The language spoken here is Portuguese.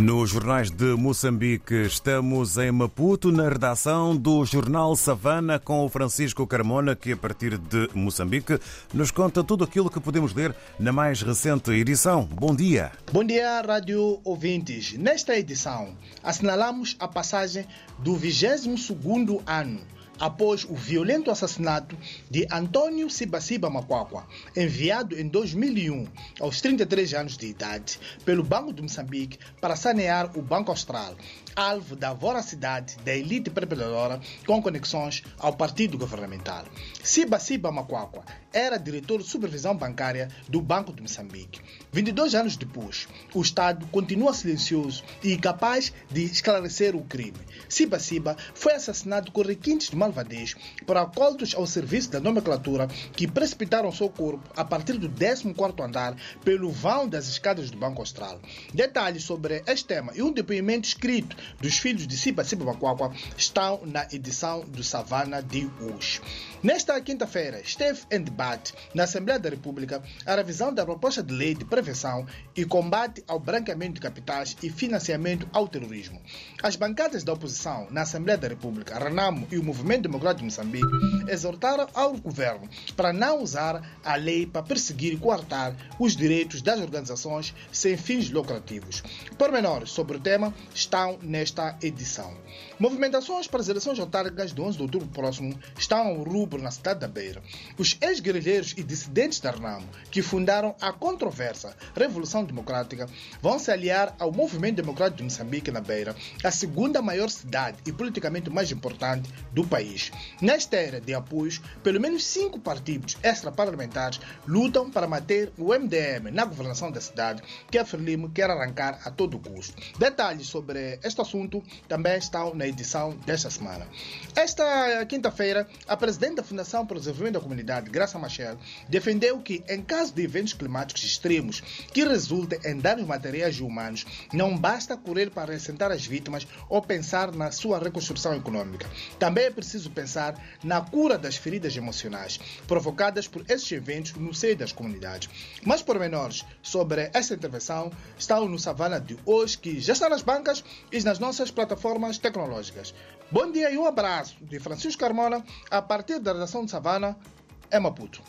Nos jornais de Moçambique, estamos em Maputo, na redação do jornal Savana, com o Francisco Carmona, que a partir de Moçambique nos conta tudo aquilo que podemos ler na mais recente edição. Bom dia. Bom dia, rádio ouvintes. Nesta edição, assinalamos a passagem do 22º ano após o violento assassinato de Antônio Sibasiba Macuacua, enviado em 2001, aos 33 anos de idade, pelo Banco de Moçambique para sanear o Banco Austral, alvo da voracidade da elite perpetradora com conexões ao partido governamental. Sibasiba Macuacua era diretor de supervisão bancária do Banco de Moçambique. 22 anos depois, o Estado continua silencioso e incapaz de esclarecer o crime. Sibasiba foi assassinado com requintes de malvadez por acoltos ao serviço da nomenclatura que precipitaram seu corpo a partir do 14º andar pelo vão das escadas do Banco Austral. Detalhes sobre este tema e um depoimento escrito dos filhos de Sibasiba Macuacua estão na edição do Savana de hoje. Nesta quinta-feira, esteve em debate na Assembleia da República a revisão da proposta de lei de prevenção e combate ao branqueamento de capitais e financiamento ao terrorismo. As bancadas da oposição na Assembleia da República, a Renamo e o Movimento Democrático de Moçambique, exortaram ao governo para não usar a lei para perseguir e coartar os direitos das organizações sem fins lucrativos. Pormenores sobre o tema estão nesta edição. Movimentações para as eleições autárquicas de 11 de outubro próximo estão ao rubro na cidade da Beira. Os ex-guerrilheiros e dissidentes da Renamo, que fundaram a controversa Revolução Democrática, vão se aliar ao Movimento Democrático de Moçambique na Beira, a segunda maior cidade e politicamente mais importante do país. Nesta era de apoios, pelo menos cinco partidos extraparlamentares lutam para manter o MDM na governação da cidade, que a Frelimo quer arrancar a todo custo. Detalhes sobre este assunto também estão na edição desta semana. Esta quinta-feira, a presidente da Fundação para o Desenvolvimento da Comunidade, Graça Defendeu que, em caso de eventos climáticos extremos que resultem em danos materiais e humanos, não basta correr para ressentar as vítimas ou pensar na sua reconstrução econômica. Também é preciso pensar na cura das feridas emocionais provocadas por esses eventos no seio das comunidades. Mais pormenores sobre esta intervenção estão no Savana de hoje, que já está nas bancas e nas nossas plataformas tecnológicas. Bom dia e um abraço de Francisco Carmona a partir da redação de Savana, em Maputo.